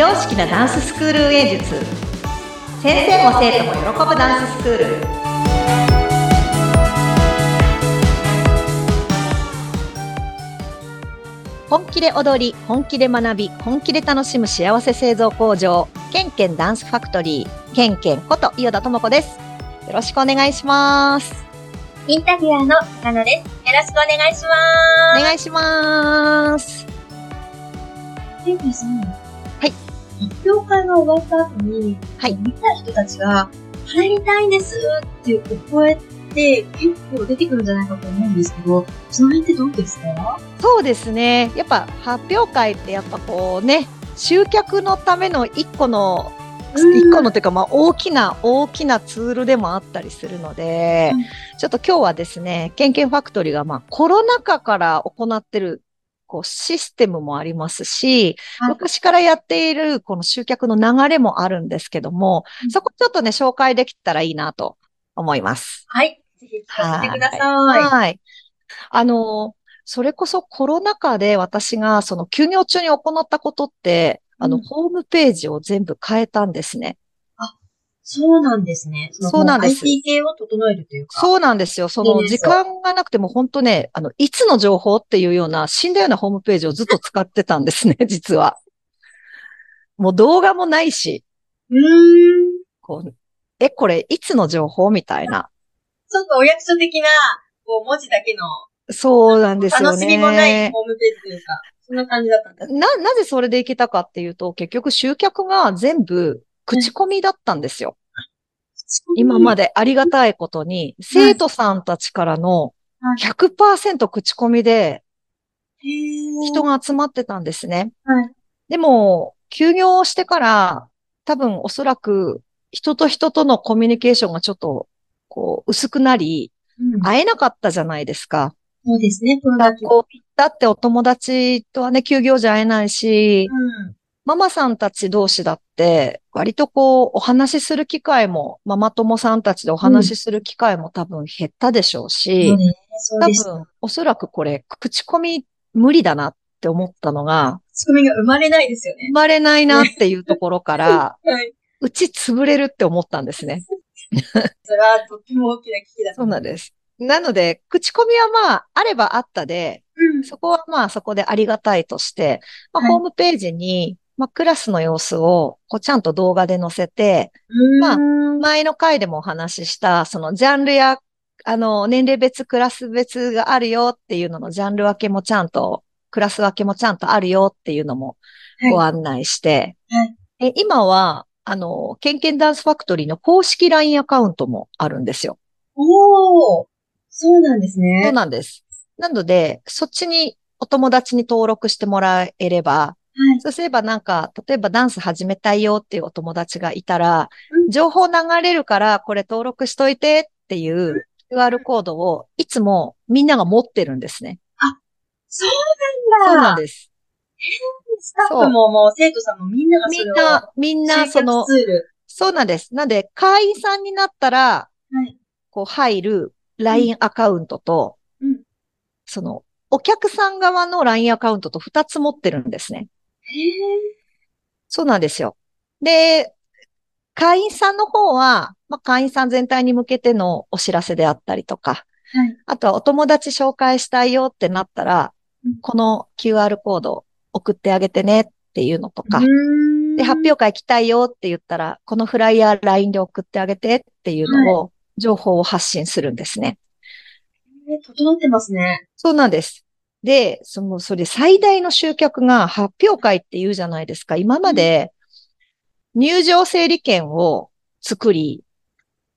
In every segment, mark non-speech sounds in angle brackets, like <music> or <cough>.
常識なダンススクール運営術。先生も生徒も喜ぶダンススクール。本気で踊り本気で学び本気で楽しむ幸せ製造工場。ケンケンダンスファクトリー。ケンケンこと伊予田智子です。よろしくお願いします。インタビュアーの高野です。よろしくお願いします。お願いします。はい。発表会が終わった後に、はい見た人たちが、入りたいんですっていうお声って結構出てくるんじゃないかと思うんですけど、その辺ってどうですか？そうですね。やっぱ発表会ってやっぱこうね、集客のための一個の、一個のというかまあ大きな大きなツールでもあったりするので、うんちょっと今日はですね、ケンケンファクトリーがまあコロナ禍から行ってるこうシステムもありますし、はい昔からやっているこの集客の流れもあるんですけども、うんそこちょっとね、紹介できたらいいなと思います。はい。ぜひ聞かせてください。はい。あの、それこそコロナ禍で私がその休業中に行ったことって、あの、うんホームページを全部変えたんですね。そうなんですね。のそうなんです IT 系を整えるというか。そうなんですよ。その時間がなくても本当ね、あの、いつの情報っていうような死んだようなホームページをずっと使ってたんですね、<laughs> 実は。もう動画もないし、うーん。こう、え、これいつの情報みたいな。ちょっとお役所的な、こう、文字だけの、そうなんですよね。楽しみもないホームページというか、そんな感じだったんです。な、なぜそれでいけたかっていうと、結局集客が全部口コミだったんですよ。今まで。でありがたいことに、生徒さんたちからのはい100%口コミで人が集まってたんですね。はい。でも、休業してから、多分おそらく人と人とのコミュニケーションがちょっと、こう、薄くなり、うん会えなかったじゃないですか。そうですね、コロナ学校行ったってお友達とはね、休業じゃ会えないし、うん。ママさんたち同士だって、割とこう、お話しする機会も、ママ友さんたちでお話しする機会も多分減ったでしょうし、そうね、そう多。分、おそらくこれ、口コミ無理だなって思ったのが、仕組みが生まれないですよね生。まれないなっていうところから、<laughs> はい。うち潰れるって思ったんですね。<laughs> それはとっても大きな危機だとそう思なんです。なので、口コミはまあ、あればあったで、うん。そこはまあ、そこでありがたいとして、まあ、はいホームページに、まあ、クラスの様子を、こう、ちゃんと動画で載せて、まあうん前の回でもお話しした、そのジャンルや、あの、年齢別、クラス別があるよっていうののジャンル分けもちゃんと、クラス分けもちゃんとあるよっていうのもはいご案内して、はいえ今は、あの、ケンケンダンスファクトリーの公式 LINE アカウントもあるんですよ。おー。そうなんですね。そうなんです。なので、そっちにお友達に登録してもらえれば、はい。そうすればなんか、例えばダンス始めたいよっていうお友達がいたら、うん情報流れるからこれ登録しといてっていう QR コードをいつもみんなが持ってるんですね。そうそうなんだ。なんです。スタッフももう生徒さんもみんながそれをみんな、みんなその。そうなんです。なんで、会員さんになったら、はい。こう入る LINE アカウントと、うん。その、お客さん側の LINE アカウントと2つ持ってるんですね。そうなんですよ。で、会員さんの方は、まあ、会員さん全体に向けてのお知らせであったりとか、はい。あとはお友達紹介したいよってなったらうん、この QR コード送ってあげてねっていうのとかで、発表会来たいよって言ったら、このフライヤー LINE で送ってあげてっていうのを、情報を発信するんですね。ね整ってますね。そうなんです。で、その、それ最大の集客が発表会って言うじゃないですか。今まで入場整理券を作り、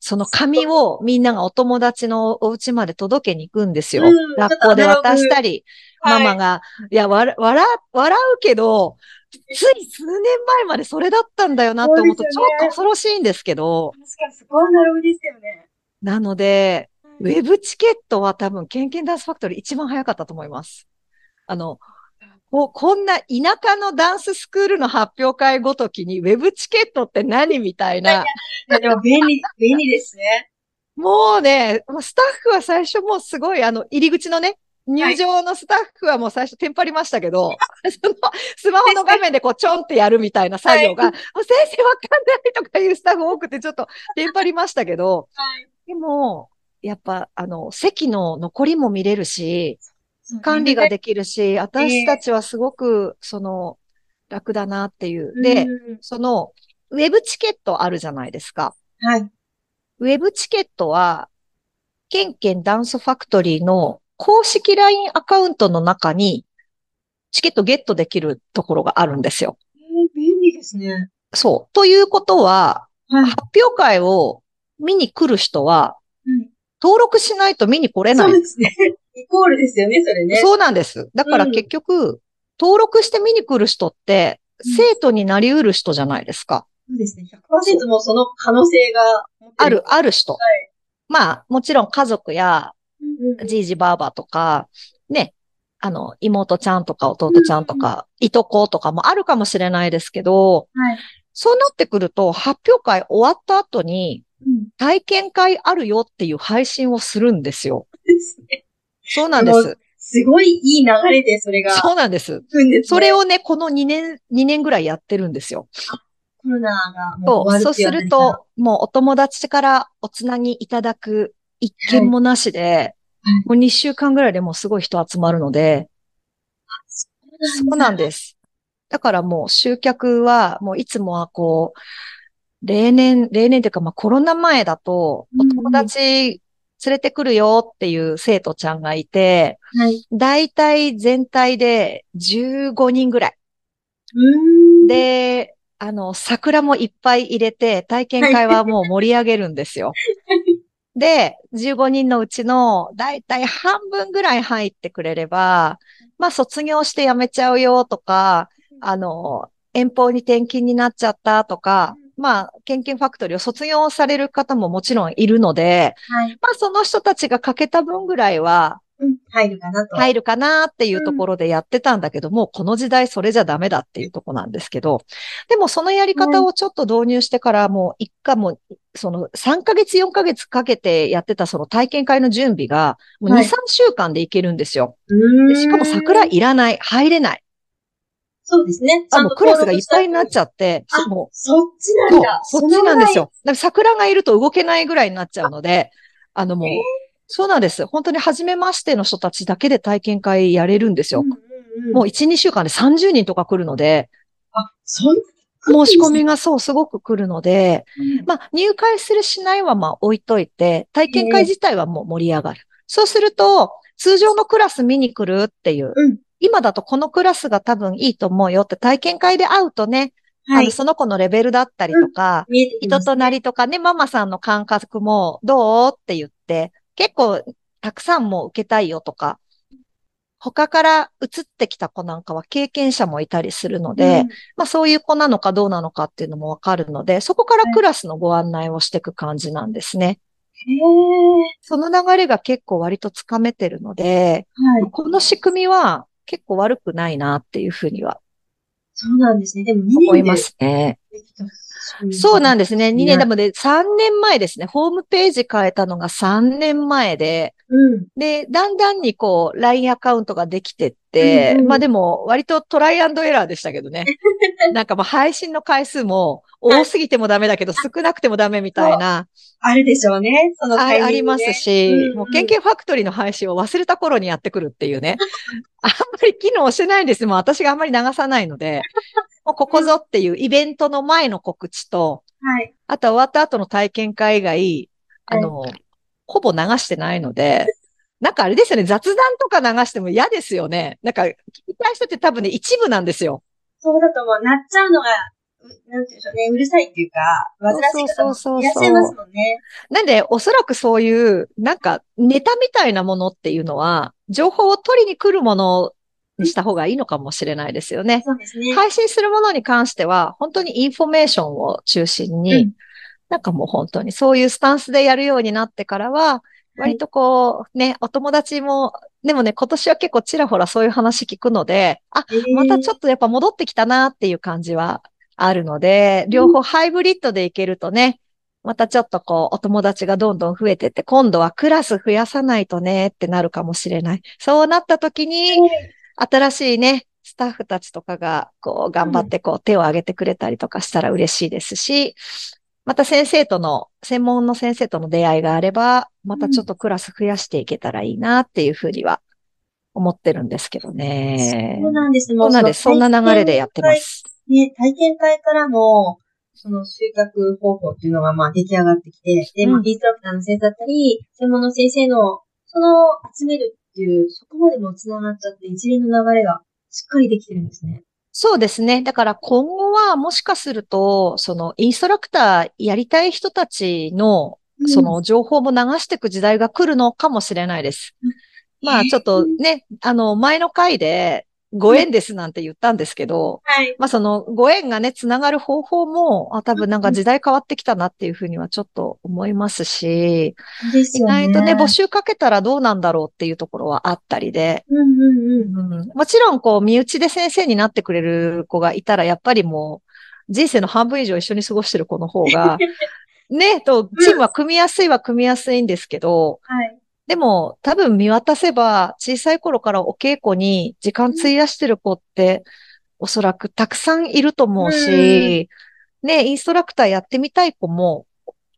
その紙をみんながお友達のお家まで届けに行くんですよ。うん学校で渡したり、ママが。が、いや、笑、笑、笑うけど、つい数年前までそれだったんだよなって思うと、ちょっと恐ろしいんですけど、確かにそこはアナログですよね。なので、ウェブチケットは多分、ケンケンダンスファクトリー一番早かったと思います。あの、こうこんな田舎のダンススクールの発表会ごときに、ウェブチケットって何みたいな。いや、でも便利、<laughs> 便利ですね。もうね、スタッフは最初もうすごい、あの、入り口のね、入場のスタッフはもう最初テンパりましたけど、その <laughs> スマホの画面でこうちょんってやるみたいな作業が、はい <laughs> 先生わかんないとかいうスタッフ多くてちょっとテンパりましたけど、はい。でも、やっぱ、あの、席の残りも見れるし、管理ができるし、私たちはすごく、その、楽だなっていう。で、うんその、ウェブチケットあるじゃないですか。はい。ウェブチケットは、ケンケンダンスファクトリーの公式 LINE アカウントの中に、チケットゲットできるところがあるんですよ。えー便利ですね。そう。ということは、はい。発表会を見に来る人は、はい登録しないと見に来れないそうですね。<laughs> イコールですよね、それね。そうなんです。だからうん結局、登録して見に来る人って、うん生徒になり得る人じゃないですか。そうですね。100%もその可能性がある、ある人。はいまあ、もちろん家族や、うんうんじいじばあばとか、ね、あの、妹ちゃんとか弟ちゃんとか、いとことかもあるかもしれないですけど、はい。そうなってくると、発表会終わった後に、うん。体験会あるよっていう配信をするんですよ。そうなんです。すごいいい流れでそれがそうなんです。それをね、この2年、2年ぐらいやってるんですよ。コロナがもうそう、そうすると、もうお友達からおつなぎいただく一件もなしで、はいもう2週間ぐらいでもうすごい人集まるので、そうなんす。です。だからもう集客は、もういつもはこう、例年、例年というかまあコロナ前だと、お友達連れてくるよっていう生徒ちゃんがいて、はい。だいたい全体で15人ぐらい。で、あの、桜もいっぱい入れて、体験会はもう盛り上げるんですよ。で、15人のうちのだいたい半分ぐらい入ってくれれば、まあ卒業して辞めちゃうよとか、あの、遠方に転勤になっちゃったとか、まあ、ケンケンファクトリーを卒業される方ももちろんいるので、はい。まあその人たちがかけた分ぐらいはうん。入るかなと。入るかなっていうところでやってたんだけども、この時代それじゃダメだっていうとこなんですけど、でもそのやり方をちょっと導入してからもう一回も、その3ヶ月4ヶ月かけてやってたその体験会の準備が、もう2、はい3週間でいけるんですよ。しかも桜いらない、入れない。そうですね。あ、んともうクラスがいっぱいになっちゃゃって、あもそっちなんだ。そっちなんですよ。だから桜がいると動けないぐらいになっちゃうので、あのもう、えーそうなんです。本当に初めましての人たちだけで体験会やれるんですよ。うんうんうんもう1、2週間で30人とか来るので、あ、そん申し込みがそうすごく来るので、うんまあ入会するしないはまあ置いといて、体験会自体はもう盛り上がる。そうすると、通常のクラス見に来るっていう、うん今だとこのクラスが多分いいと思うよって体験会で会うとね、はい。あのその子のレベルだったりとか、見えてきます人となりとかね、ママさんの感覚もどう？って言って、結構たくさんも受けたいよとか、他から移ってきた子なんかは経験者もいたりするので、うんまあそういう子なのかどうなのかっていうのもわかるので、そこからクラスのご案内をしていく感じなんですね。へえ。その流れが結構割とつかめてるので、はい。この仕組みは結構悪くないなっていうふうにはそうなんですね。でも2思いま年ですね。そうなんですね。2ね年、でもで3年前ですね。ホームページ変えたのが3年前で、うん。で、だんだんにこう、LINE アカウントができてって、うんうんまあでも、割とトライアンドエラーでしたけどね。<laughs> なんかもう配信の回数も多すぎてもダメだけど、少なくてもダメみたいな、あるでしょうね。そのタイミング、ね。あありますし、うんうんもう、研究ファクトリーの配信を忘れた頃にやってくるっていうね。<laughs> あんまり機能してないんです。もう私があんまり流さないので、もうここぞっていうイベントの前の告知と、はい。あとは終わった後の体験会以外、あの、ほぼ流してないので、なんかあれですよね、雑談とか流しても嫌ですよね。なんか、聞きたい人って多分ね、一部なんですよ。そうだと思う。なっちゃうのが、うなんて言うんでしょうね。うるさいっていうか、煩わしい方もいらっしゃいますもんね。なんで、おそらくそういう、なんか、ネタみたいなものっていうのは、情報を取りに来るものにした方がいいのかもしれないですよね。そうですね。配信するものに関しては、本当にインフォメーションを中心に、うんなんかもう本当にそういうスタンスでやるようになってからは、割とこう、ね、お友達も、でもね、今年は結構ちらほらそういう話聞くので、あ、またちょっっとやっぱ戻ってきたなっていう感じはあるので、両方ハイブリッドでいけるとね、またちょっとこう、お友達がどんどん増えてって、今度はクラス増やさないとねってなるかもしれない。そうなった時に、新しいね、スタッフたちとかが、こう、頑張ってこう、手を挙げてくれたりとかしたら嬉しいですし、また先生との、専門の先生との出会いがあれば、またちょっとクラス増やしていけたらいいなっていうふうには思ってるんですけどね。そうなんです。そうなんです？そんな流れでやってます。ね、体験会からの、その集客方法っていうのがまあ出来上がってきて、で、まあうんインストラクターの先生だったり、専門の先生の、その集めるっていう、そこまでも繋がっちゃって、一連の流れがしっかりできてるんですね。そうですね。だから今後はもしかすると、そのインストラクターやりたい人たちの、その情報も流していく時代が来るのかもしれないです。まあちょっとね、あの前の回でご縁ですなんて言ったんですけど、はい。まあそのご縁がね、つながる方法も、あ多分なんか時代変わってきたなっていうふうにはちょっと思いますし、意ですよね。外とね、募集かけたらどうなんだろうっていうところはあったりで、うんうんうん。うんもちろん、こう、身内で先生になってくれる子がいたら、やっぱりもう、人生の半分以上一緒に過ごしてる子の方が、<laughs> ね、と、チームは組みやすいは組みやすいんですけど、はい。でも、多分見渡せば、小さい頃からお稽古に時間費やしてる子って、おそらくたくさんいると思うし、ね、インストラクターやってみたい子も、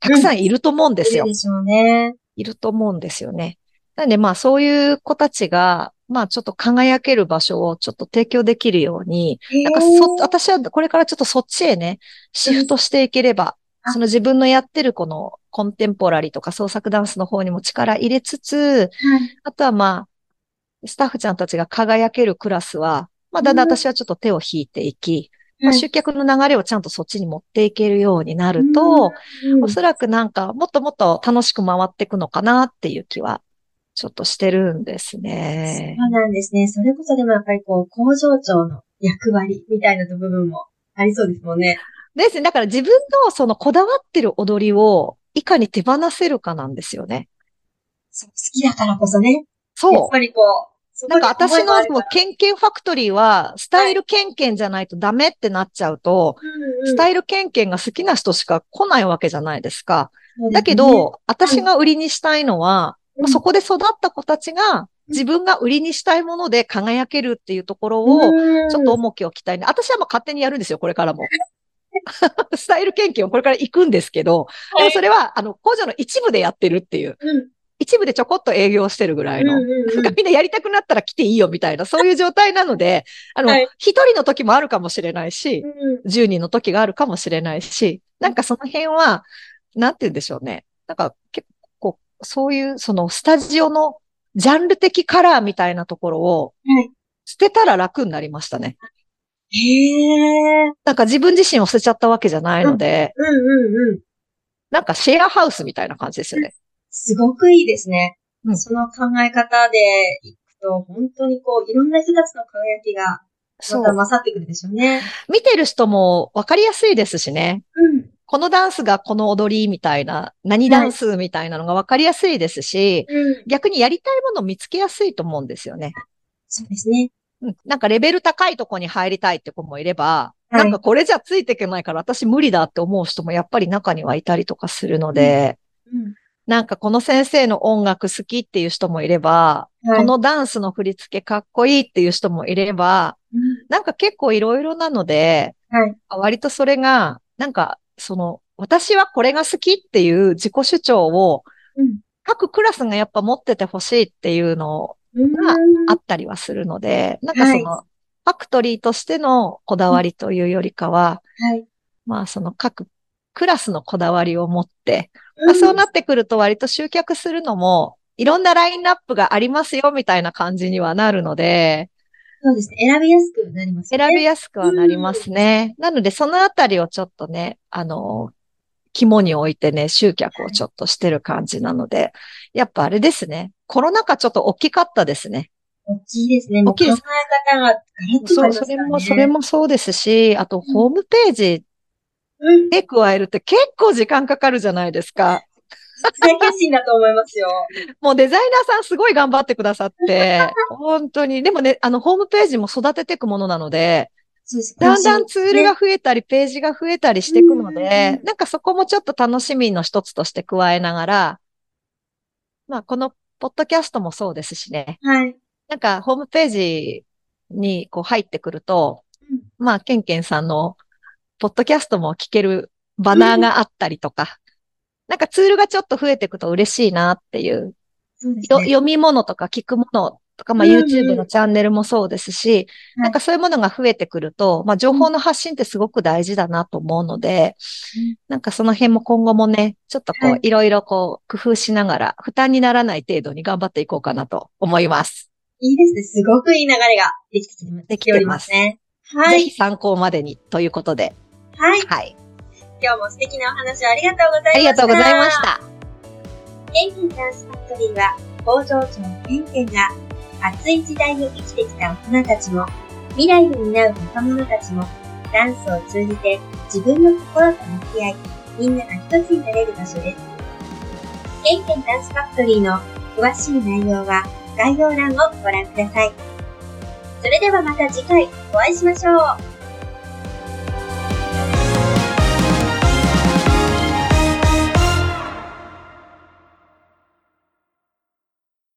たくさんいると思うんですよいい。でしょうね。いると思うんですよね。なんでまあそういう子たちが、まあちょっと輝ける場所をちょっと提供できるように、なんかそ、私はこれからちょっとそっちへね、シフトしていければ、あその自分のやってるこのコンテンポラリーとか創作ダンスの方にも力入れつつ、はい。あとはまあ、スタッフちゃんたちが輝けるクラスは、まあだんだん私はちょっと手を引いていき、まあ、はい集客の流れをちゃんとそっちに持っていけるようになると、うんおそらくなんかもっともっと楽しく回っていくのかなっていう気はちょっとしてるんですね。そうなんですね。それこそでもやっぱりこう、工場長の役割みたいな部分もありそうですもんね。ですね。だから自分のそのこだわってる踊りをいかに手放せるかなんですよね。そう好きだからこそね。やっそぱりこう、う。なんか私のもううケンケンファクトリーはスタイルケンケンじゃないとダメってなっちゃうと、スタイイルケンケンが好きな人しか来ないわけじゃないですか。ルだけ、ど、私が売りにしたいのは、そこで育った子たちが自分が売りにしたいもので輝けるっていうところを、ちょっと重きを置きたいね。私はもう勝手にやるんですよ、これからも。<laughs> スタイル研究をこれから行くんですけど、でもそれは、あの、工場の一部でやってるっていう、うん、一部でちょこっと営業してるぐらいの、うんうんうん。なんかみんなやりたくなったら来ていいよみたいな、そういう状態なので、<laughs> あのはい、一、人の時もあるかもしれないし、うん。10人の時があるかもしれないし、なんかその辺は、なんて言うんでしょうね。なんか結構、そういう、そのスタジオのジャンル的カラーみたいなところをはい。捨てたら楽になりましたね。へえ。なんか自分自身を捨てちゃったわけじゃないので、うんうんうん。なんかシェアハウスみたいな感じですよね。すごくいいですね。うんその考え方でいくと、本当にこう、いろんな人たちの輝きが、またそう。勝ってくるでしょうね。見てる人もわかりやすいですしね。うん。このダンスがこの踊りみたいな、何ダンスみたいなのがわかりやすいですし、うん。逆にやりたいものを見つけやすいと思うんですよね。そうですね。うんなんかレベル高いとこに入りたいって子もいれば、はいなんかこれじゃついていけないから私無理だって思う人もやっぱり中にはいたりとかするので、うん。なんかこの先生の音楽好きっていう人もいれば、はいこのダンスの振り付けかっこいいっていう人もいれば、うんなんか結構いろいろなので、はい。割とそれが、なんかその、私はこれが好きっていう自己主張をうん。各クラスがやっぱ持っててほしいっていうのうん。があったりはするので、なんかその、ファクトリーとしてのこだわりというよりかは、はい。まあその各クラスのこだわりを持って、まあ、そうなってくると割と集客するのも、いろんなラインナップがありますよみたいな感じにはなるので、そうですね。選びやすくなりますね。選びやすくはなりますね。なのでそのあたりをちょっとね、あの、肝に置いてね、集客をちょっとしてる感じなので、やっぱあれですね。コロナ禍ちょっと大きかったですね。大きいですね。大きいです考え方がガラッと変わそう。それも、それもそうですし、あと、ホームページうん。で加えるって結構時間かかるじゃないですか。大決心だと思いますよ。<laughs> もうデザイナーさんすごい頑張ってくださって、<laughs> 本当に。でもね、あの、ホームページも育てていくものなので。だんだんツールがね増えたり、ページが増えたりしていくのでう、んなんかそこもちょっと楽しみの一つとして加えながら、まあ、このポッドキャストもそうですしね。はい。なんか、ホームページにこう入ってくると、うんまあ、ケンケンさんの、ポッドキャストも聞けるバナーがあったりとか、なんかツールがちょっと増えていくと嬉しいなっていう、うね。読み物とか聞くものとか、まあ、うんうん YouTube のチャンネルもそうですし、なんかそういうものが増えてくると、まあ、情報の発信ってすごく大事だなと思うのでうん、なんかその辺も今後もね、ちょっとこはい、ういろいろこう、工夫しながら、負担にならない程度に頑張っていこうかなと思います。いいですね。すごくいい流れができてできてますおりますね。はい。ぜひ参考までにということで、はい。はい。今日も素敵なお話をありがとうございました。ありがとうございまし。た。ケンケンスファクトリーは、工場長ケンケンが、熱い時代を生きてきた大人たちも、未来を担う若者たちも、ダンスを通じて自分の心と向き合い、みんなが一つになれる場所です。ケンケンダンスファクトリーの詳しい内容は概要欄をご覧ください。それではまた次回お会いしましょう。